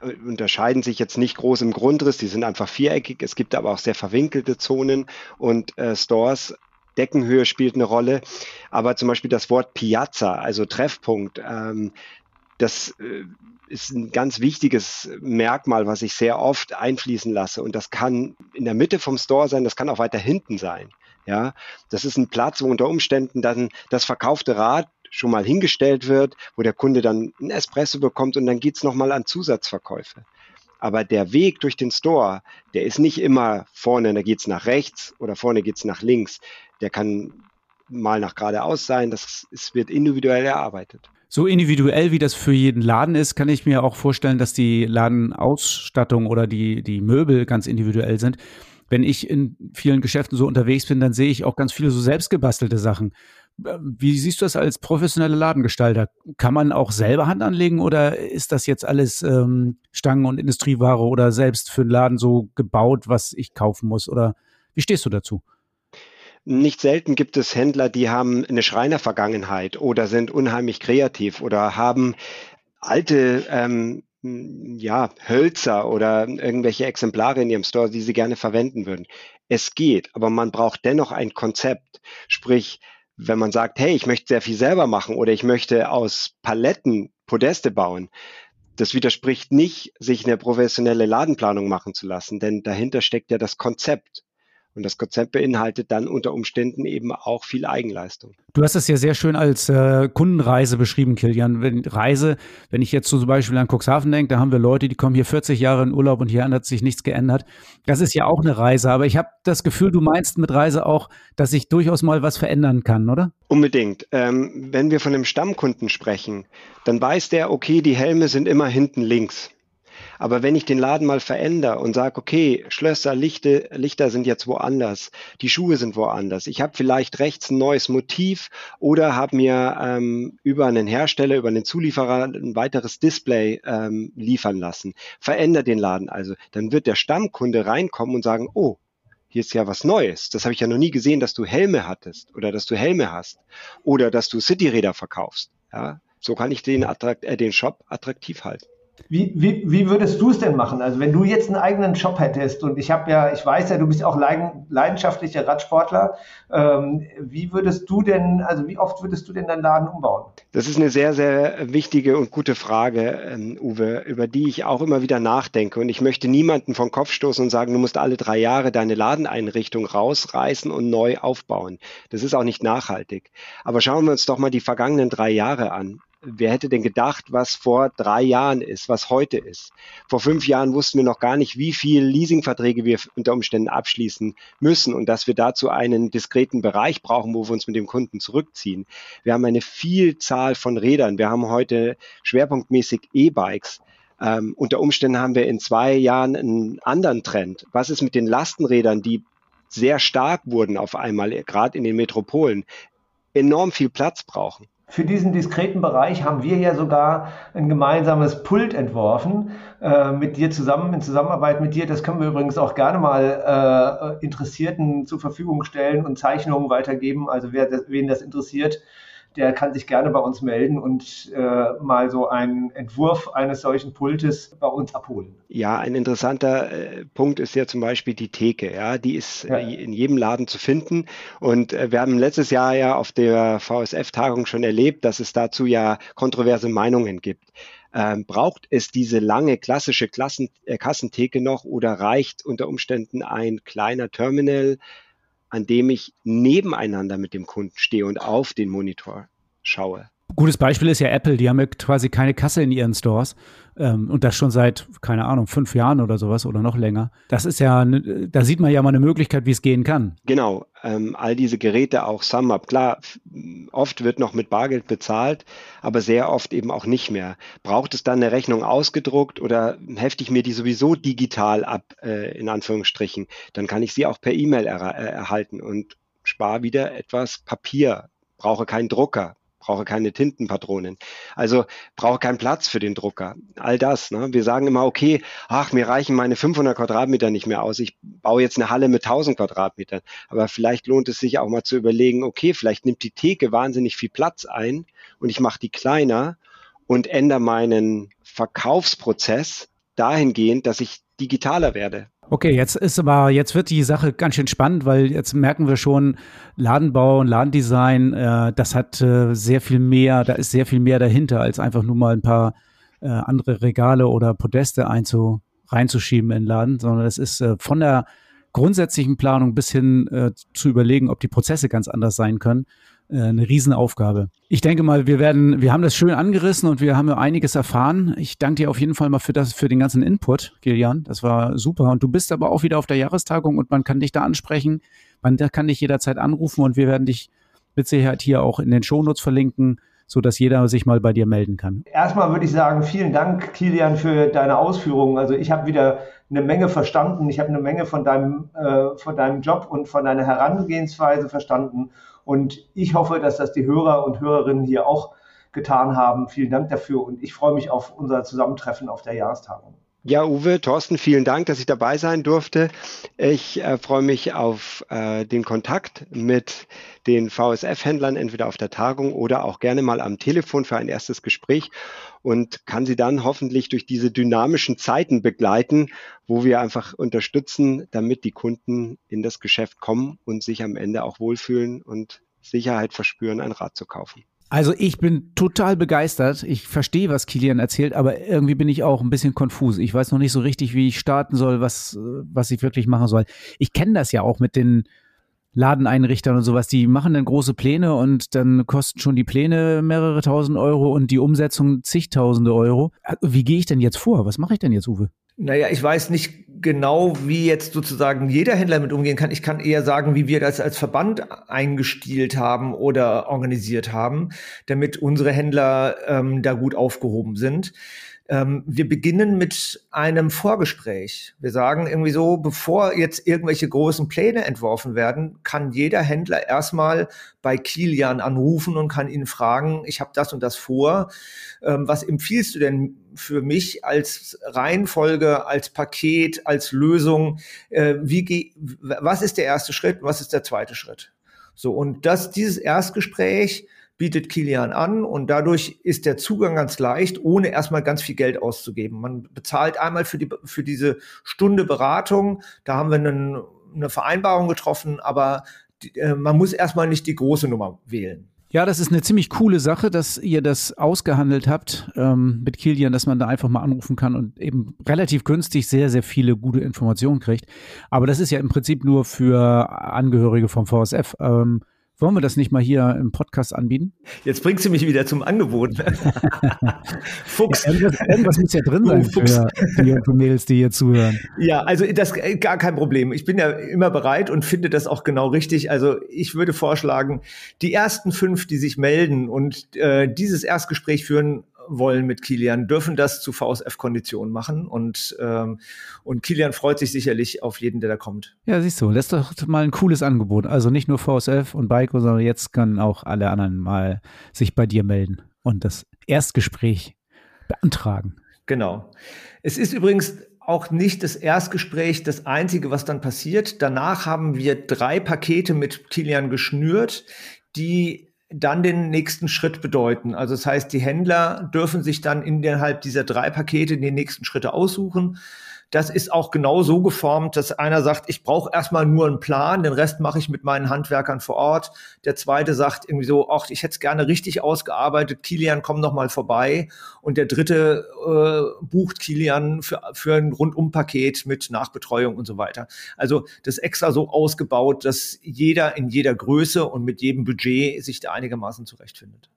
äh, unterscheiden sich jetzt nicht groß im Grundriss, die sind einfach viereckig. Es gibt aber auch sehr verwinkelte Zonen und äh, Stores. Deckenhöhe spielt eine Rolle, aber zum Beispiel das Wort Piazza, also Treffpunkt, ähm, das äh, ist ein ganz wichtiges Merkmal, was ich sehr oft einfließen lasse. Und das kann in der Mitte vom Store sein, das kann auch weiter hinten sein. Ja, das ist ein Platz, wo unter Umständen dann das verkaufte Rad schon mal hingestellt wird, wo der Kunde dann ein Espresso bekommt und dann geht's nochmal an Zusatzverkäufe. Aber der Weg durch den Store, der ist nicht immer vorne, da geht's nach rechts oder vorne geht's nach links. Der kann mal nach geradeaus sein, das es wird individuell erarbeitet. So individuell wie das für jeden Laden ist, kann ich mir auch vorstellen, dass die Ladenausstattung oder die, die Möbel ganz individuell sind wenn ich in vielen Geschäften so unterwegs bin, dann sehe ich auch ganz viele so selbstgebastelte Sachen. Wie siehst du das als professioneller Ladengestalter? Kann man auch selber Hand anlegen oder ist das jetzt alles ähm, Stangen- und Industrieware oder selbst für den Laden so gebaut, was ich kaufen muss? Oder wie stehst du dazu? Nicht selten gibt es Händler, die haben eine Schreinervergangenheit oder sind unheimlich kreativ oder haben alte ähm, ja, Hölzer oder irgendwelche Exemplare in Ihrem Store, die Sie gerne verwenden würden. Es geht, aber man braucht dennoch ein Konzept. Sprich, wenn man sagt, hey, ich möchte sehr viel selber machen oder ich möchte aus Paletten Podeste bauen, das widerspricht nicht, sich eine professionelle Ladenplanung machen zu lassen, denn dahinter steckt ja das Konzept. Und das Konzept beinhaltet dann unter Umständen eben auch viel Eigenleistung. Du hast es ja sehr schön als äh, Kundenreise beschrieben, Kilian. Wenn, Reise, wenn ich jetzt zum Beispiel an Cuxhaven denke, da haben wir Leute, die kommen hier 40 Jahre in Urlaub und hier hat sich nichts geändert. Das ist ja auch eine Reise. Aber ich habe das Gefühl, du meinst mit Reise auch, dass sich durchaus mal was verändern kann, oder? Unbedingt. Ähm, wenn wir von einem Stammkunden sprechen, dann weiß der, okay, die Helme sind immer hinten links. Aber wenn ich den Laden mal verändere und sage, okay, Schlösser, Lichte, Lichter sind jetzt woanders, die Schuhe sind woanders, ich habe vielleicht rechts ein neues Motiv oder habe mir ähm, über einen Hersteller, über einen Zulieferer ein weiteres Display ähm, liefern lassen, verändere den Laden also, dann wird der Stammkunde reinkommen und sagen, oh, hier ist ja was Neues. Das habe ich ja noch nie gesehen, dass du Helme hattest oder dass du Helme hast oder dass du Cityräder verkaufst. Ja, so kann ich den, Attrakt, äh, den Shop attraktiv halten. Wie, wie, wie würdest du es denn machen? Also wenn du jetzt einen eigenen Shop hättest und ich habe ja, ich weiß ja, du bist auch leidenschaftlicher Radsportler. Ähm, wie würdest du denn, also wie oft würdest du denn deinen Laden umbauen? Das ist eine sehr, sehr wichtige und gute Frage, ähm, Uwe, über die ich auch immer wieder nachdenke. Und ich möchte niemanden vom Kopf stoßen und sagen, du musst alle drei Jahre deine Ladeneinrichtung rausreißen und neu aufbauen. Das ist auch nicht nachhaltig. Aber schauen wir uns doch mal die vergangenen drei Jahre an wer hätte denn gedacht, was vor drei Jahren ist, was heute ist? Vor fünf Jahren wussten wir noch gar nicht, wie viel Leasingverträge wir unter Umständen abschließen müssen und dass wir dazu einen diskreten Bereich brauchen, wo wir uns mit dem Kunden zurückziehen. Wir haben eine Vielzahl von Rädern. Wir haben heute schwerpunktmäßig E-Bikes. Ähm, unter Umständen haben wir in zwei Jahren einen anderen Trend. Was ist mit den Lastenrädern, die sehr stark wurden auf einmal, gerade in den Metropolen, enorm viel Platz brauchen? Für diesen diskreten Bereich haben wir ja sogar ein gemeinsames Pult entworfen äh, mit dir zusammen, in Zusammenarbeit mit dir. Das können wir übrigens auch gerne mal äh, Interessierten zur Verfügung stellen und Zeichnungen weitergeben. Also wer das, wen das interessiert, der kann sich gerne bei uns melden und äh, mal so einen Entwurf eines solchen Pultes bei uns abholen. Ja, ein interessanter äh, Punkt ist ja zum Beispiel die Theke. Ja, die ist ja. äh, in jedem Laden zu finden. Und äh, wir haben letztes Jahr ja auf der VSF-Tagung schon erlebt, dass es dazu ja kontroverse Meinungen gibt. Ähm, braucht es diese lange klassische Klassen, äh, Kassentheke noch oder reicht unter Umständen ein kleiner Terminal, an dem ich nebeneinander mit dem Kunden stehe und auf den Monitor schaue. Gutes Beispiel ist ja Apple, die haben ja quasi keine Kasse in ihren Stores ähm, und das schon seit, keine Ahnung, fünf Jahren oder sowas oder noch länger. Das ist ja, ne, da sieht man ja mal eine Möglichkeit, wie es gehen kann. Genau, ähm, all diese Geräte, auch SumUp, klar, oft wird noch mit Bargeld bezahlt, aber sehr oft eben auch nicht mehr. Braucht es dann eine Rechnung ausgedruckt oder hefte ich mir die sowieso digital ab, äh, in Anführungsstrichen, dann kann ich sie auch per E-Mail er äh, erhalten und spare wieder etwas Papier, brauche keinen Drucker, brauche keine Tintenpatronen. Also brauche keinen Platz für den Drucker. All das. Ne? Wir sagen immer, okay, ach, mir reichen meine 500 Quadratmeter nicht mehr aus. Ich baue jetzt eine Halle mit 1000 Quadratmetern. Aber vielleicht lohnt es sich auch mal zu überlegen, okay, vielleicht nimmt die Theke wahnsinnig viel Platz ein und ich mache die kleiner und ändere meinen Verkaufsprozess dahingehend, dass ich digitaler werde. Okay, jetzt ist aber, jetzt wird die Sache ganz schön spannend, weil jetzt merken wir schon, Ladenbau und Ladendesign, äh, das hat äh, sehr viel mehr, da ist sehr viel mehr dahinter, als einfach nur mal ein paar äh, andere Regale oder Podeste einzu, reinzuschieben in den Laden, sondern es ist äh, von der grundsätzlichen Planung bis hin äh, zu überlegen, ob die Prozesse ganz anders sein können, eine Riesenaufgabe. Ich denke mal, wir werden, wir haben das schön angerissen und wir haben einiges erfahren. Ich danke dir auf jeden Fall mal für das, für den ganzen Input, Gillian. Das war super. Und du bist aber auch wieder auf der Jahrestagung und man kann dich da ansprechen. Man kann dich jederzeit anrufen und wir werden dich mit Sicherheit hier auch in den Shownotes verlinken, so dass jeder sich mal bei dir melden kann. Erstmal würde ich sagen, vielen Dank, Kilian, für deine Ausführungen. Also ich habe wieder eine Menge verstanden. Ich habe eine Menge von deinem, äh, von deinem Job und von deiner Herangehensweise verstanden. Und ich hoffe, dass das die Hörer und Hörerinnen hier auch getan haben. Vielen Dank dafür und ich freue mich auf unser Zusammentreffen auf der Jahrestagung. Ja, Uwe, Thorsten, vielen Dank, dass ich dabei sein durfte. Ich äh, freue mich auf äh, den Kontakt mit den VSF-Händlern, entweder auf der Tagung oder auch gerne mal am Telefon für ein erstes Gespräch und kann sie dann hoffentlich durch diese dynamischen Zeiten begleiten, wo wir einfach unterstützen, damit die Kunden in das Geschäft kommen und sich am Ende auch wohlfühlen und Sicherheit verspüren, ein Rad zu kaufen. Also ich bin total begeistert. Ich verstehe, was Kilian erzählt, aber irgendwie bin ich auch ein bisschen konfus. Ich weiß noch nicht so richtig, wie ich starten soll, was, was ich wirklich machen soll. Ich kenne das ja auch mit den Ladeneinrichtern und sowas, die machen dann große Pläne und dann kosten schon die Pläne mehrere tausend Euro und die Umsetzung zigtausende Euro. Wie gehe ich denn jetzt vor? Was mache ich denn jetzt, Uwe? Naja, ich weiß nicht genau, wie jetzt sozusagen jeder Händler mit umgehen kann. Ich kann eher sagen, wie wir das als Verband eingestielt haben oder organisiert haben, damit unsere Händler ähm, da gut aufgehoben sind. Ähm, wir beginnen mit einem Vorgespräch. Wir sagen irgendwie so, bevor jetzt irgendwelche großen Pläne entworfen werden, kann jeder Händler erstmal bei Kilian anrufen und kann ihn fragen, ich habe das und das vor. Ähm, was empfiehlst du denn für mich als Reihenfolge, als Paket, als Lösung? Äh, wie, was ist der erste Schritt? Was ist der zweite Schritt? So, und das, dieses Erstgespräch, bietet Kilian an und dadurch ist der Zugang ganz leicht, ohne erstmal ganz viel Geld auszugeben. Man bezahlt einmal für, die, für diese Stunde Beratung, da haben wir einen, eine Vereinbarung getroffen, aber die, äh, man muss erstmal nicht die große Nummer wählen. Ja, das ist eine ziemlich coole Sache, dass ihr das ausgehandelt habt ähm, mit Kilian, dass man da einfach mal anrufen kann und eben relativ günstig sehr, sehr viele gute Informationen kriegt. Aber das ist ja im Prinzip nur für Angehörige vom VSF. Ähm, wollen wir das nicht mal hier im Podcast anbieten? Jetzt bringst du mich wieder zum Angebot. Fuchs. Ja, irgendwas, irgendwas, muss ja drin sein oh, für die und Mädels, die hier zuhören. Ja, also das äh, gar kein Problem. Ich bin ja immer bereit und finde das auch genau richtig. Also ich würde vorschlagen, die ersten fünf, die sich melden und äh, dieses Erstgespräch führen, wollen mit Kilian, dürfen das zu VSF-Konditionen machen und, ähm, und Kilian freut sich sicherlich auf jeden, der da kommt. Ja, siehst du, das ist doch mal ein cooles Angebot. Also nicht nur VSF und Baiko, sondern jetzt können auch alle anderen mal sich bei dir melden und das Erstgespräch beantragen. Genau. Es ist übrigens auch nicht das Erstgespräch das einzige, was dann passiert. Danach haben wir drei Pakete mit Kilian geschnürt, die dann den nächsten Schritt bedeuten. Also das heißt, die Händler dürfen sich dann innerhalb dieser drei Pakete die nächsten Schritte aussuchen. Das ist auch genau so geformt, dass einer sagt, ich brauche erstmal nur einen Plan, den Rest mache ich mit meinen Handwerkern vor Ort. Der zweite sagt irgendwie so, ach, ich hätte es gerne richtig ausgearbeitet, Kilian, komm noch mal vorbei. Und der dritte äh, bucht Kilian für, für ein Rundumpaket mit Nachbetreuung und so weiter. Also das extra so ausgebaut, dass jeder in jeder Größe und mit jedem Budget sich da einigermaßen zurechtfindet.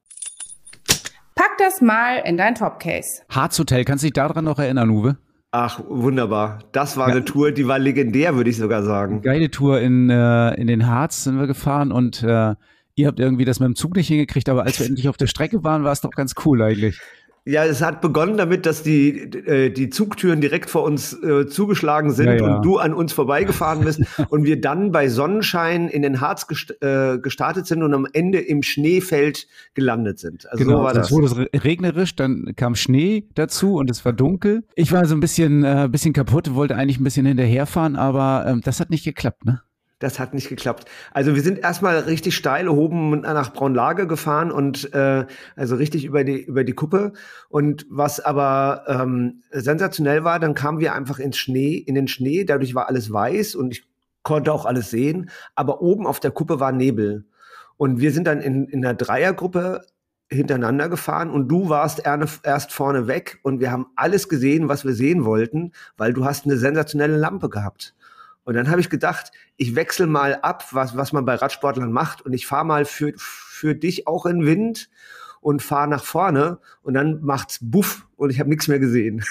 Pack das mal in dein Topcase. Harz Hotel, kannst du dich daran noch erinnern, Uwe? Ach, wunderbar. Das war eine Tour, die war legendär, würde ich sogar sagen. Geile Tour in, äh, in den Harz sind wir gefahren und äh, ihr habt irgendwie das mit dem Zug nicht hingekriegt, aber als wir endlich auf der Strecke waren, war es doch ganz cool eigentlich. Ja, es hat begonnen damit, dass die, äh, die Zugtüren direkt vor uns äh, zugeschlagen sind ja, ja. und du an uns vorbeigefahren bist und wir dann bei Sonnenschein in den Harz gest äh, gestartet sind und am Ende im Schneefeld gelandet sind. Also genau, so war das. Es wurde regnerisch, dann kam Schnee dazu und es war dunkel. Ich war so ein bisschen, äh, bisschen kaputt, wollte eigentlich ein bisschen hinterherfahren, aber ähm, das hat nicht geklappt, ne? Das hat nicht geklappt. Also wir sind erstmal richtig steil oben nach Braunlage gefahren und äh, also richtig über die über die Kuppe. Und was aber ähm, sensationell war, dann kamen wir einfach ins Schnee, in den Schnee. Dadurch war alles weiß und ich konnte auch alles sehen. Aber oben auf der Kuppe war Nebel. Und wir sind dann in, in einer Dreiergruppe hintereinander gefahren und du warst erst vorne weg und wir haben alles gesehen, was wir sehen wollten, weil du hast eine sensationelle Lampe gehabt. Und dann habe ich gedacht, ich wechsle mal ab, was, was man bei Radsportlern macht und ich fahre mal für, für dich auch in Wind und fahre nach vorne und dann macht's buff und ich habe nichts mehr gesehen.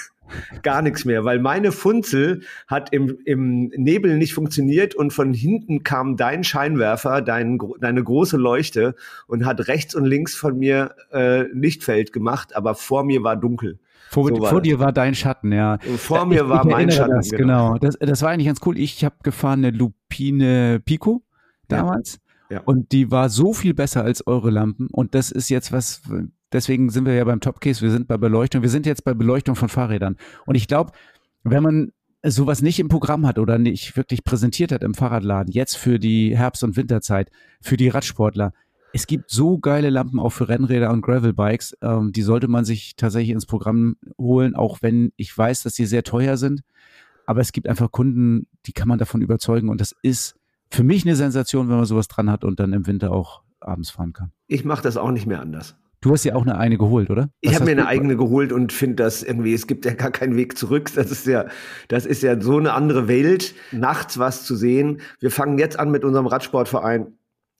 Gar nichts mehr, weil meine Funzel hat im, im Nebel nicht funktioniert und von hinten kam dein Scheinwerfer, dein, deine große Leuchte und hat rechts und links von mir äh, Lichtfeld gemacht, aber vor mir war dunkel. Vor, so vor dir war dein Schatten, ja. Vor mir ich, war ich mein Schatten. Das, genau. genau. Das, das war eigentlich ganz cool. Ich habe gefahren eine Lupine Pico damals. Ja. ja. Und die war so viel besser als eure Lampen. Und das ist jetzt was, deswegen sind wir ja beim Topcase, wir sind bei Beleuchtung. Wir sind jetzt bei Beleuchtung von Fahrrädern. Und ich glaube, wenn man sowas nicht im Programm hat oder nicht wirklich präsentiert hat im Fahrradladen, jetzt für die Herbst- und Winterzeit, für die Radsportler, es gibt so geile Lampen auch für Rennräder und Gravelbikes. Ähm, die sollte man sich tatsächlich ins Programm holen, auch wenn ich weiß, dass sie sehr teuer sind. Aber es gibt einfach Kunden, die kann man davon überzeugen. Und das ist für mich eine Sensation, wenn man sowas dran hat und dann im Winter auch abends fahren kann. Ich mache das auch nicht mehr anders. Du hast ja auch eine eigene geholt, oder? Was ich habe mir eine eigene geholt und finde das irgendwie, es gibt ja gar keinen Weg zurück. Das ist ja, das ist ja so eine andere Welt, nachts was zu sehen. Wir fangen jetzt an mit unserem Radsportverein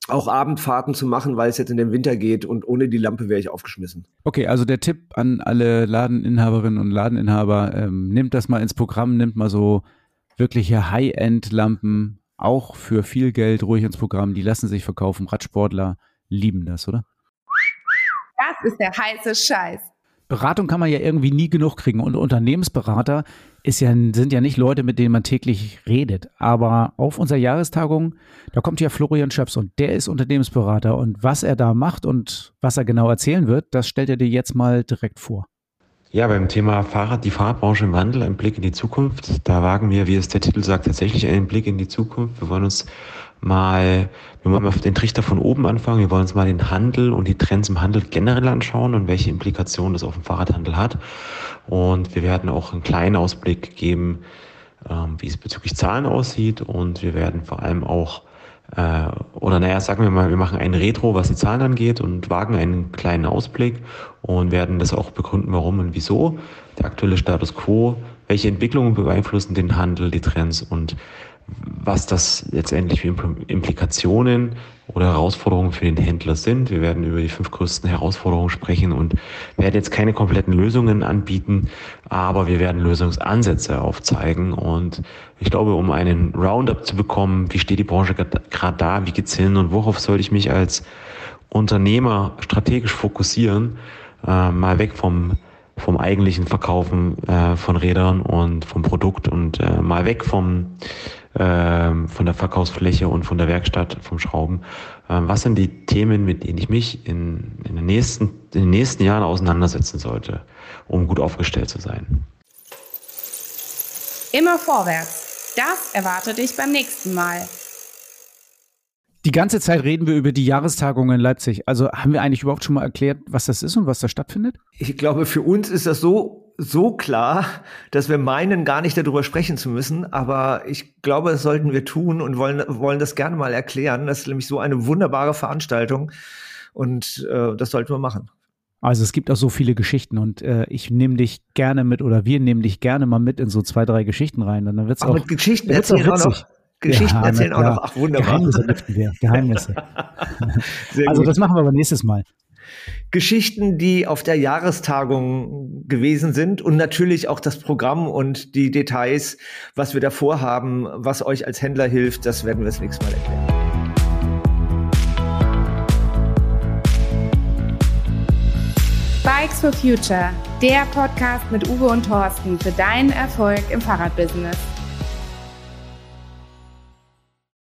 auch Abendfahrten zu machen, weil es jetzt in den Winter geht und ohne die Lampe wäre ich aufgeschmissen. Okay, also der Tipp an alle Ladeninhaberinnen und Ladeninhaber, ähm, nimmt das mal ins Programm, nimmt mal so wirkliche High-End-Lampen, auch für viel Geld ruhig ins Programm, die lassen sich verkaufen. Radsportler lieben das, oder? Das ist der heiße Scheiß. Beratung kann man ja irgendwie nie genug kriegen. Und Unternehmensberater ist ja, sind ja nicht Leute, mit denen man täglich redet. Aber auf unserer Jahrestagung, da kommt ja Florian Schöps und der ist Unternehmensberater. Und was er da macht und was er genau erzählen wird, das stellt er dir jetzt mal direkt vor. Ja, beim Thema Fahrrad, die Fahrradbranche im Wandel, ein Blick in die Zukunft. Da wagen wir, wie es der Titel sagt, tatsächlich einen Blick in die Zukunft. Wir wollen uns mal, wir wollen mal auf den Trichter von oben anfangen. Wir wollen uns mal den Handel und die Trends im Handel generell anschauen und welche Implikationen das auf den Fahrradhandel hat. Und wir werden auch einen kleinen Ausblick geben, ähm, wie es bezüglich Zahlen aussieht. Und wir werden vor allem auch äh, oder naja, sagen wir mal, wir machen ein Retro, was die Zahlen angeht und wagen einen kleinen Ausblick und werden das auch begründen, warum und wieso. Der aktuelle Status quo, welche Entwicklungen beeinflussen den Handel, die Trends und was das letztendlich für Implikationen oder Herausforderungen für den Händler sind. Wir werden über die fünf größten Herausforderungen sprechen und werden jetzt keine kompletten Lösungen anbieten, aber wir werden Lösungsansätze aufzeigen. Und ich glaube, um einen Roundup zu bekommen, wie steht die Branche gerade da, wie geht's hin und worauf sollte ich mich als Unternehmer strategisch fokussieren, äh, mal weg vom vom eigentlichen Verkaufen äh, von Rädern und vom Produkt und äh, mal weg vom ähm, von der Verkaufsfläche und von der Werkstatt, vom Schrauben. Ähm, was sind die Themen, mit denen ich mich in, in, den nächsten, in den nächsten Jahren auseinandersetzen sollte, um gut aufgestellt zu sein? Immer vorwärts. Das erwartet dich beim nächsten Mal. Die ganze Zeit reden wir über die Jahrestagung in Leipzig. Also haben wir eigentlich überhaupt schon mal erklärt, was das ist und was da stattfindet? Ich glaube, für uns ist das so, so klar, dass wir meinen, gar nicht darüber sprechen zu müssen. Aber ich glaube, das sollten wir tun und wollen, wollen das gerne mal erklären. Das ist nämlich so eine wunderbare Veranstaltung und äh, das sollten wir machen. Also es gibt auch so viele Geschichten und äh, ich nehme dich gerne mit oder wir nehmen dich gerne mal mit in so zwei, drei Geschichten rein. Und dann wird's auch, mit Geschichten erzählen auch noch. Geschichten ja, erzählen auch noch. Ach, wunderbar. Geheimnisse lüften wir. Geheimnisse. also, das machen wir aber nächstes Mal. Geschichten, die auf der Jahrestagung gewesen sind und natürlich auch das Programm und die Details, was wir da vorhaben, was euch als Händler hilft, das werden wir das nächste Mal erklären. Bikes for Future, der Podcast mit Uwe und Thorsten für deinen Erfolg im Fahrradbusiness.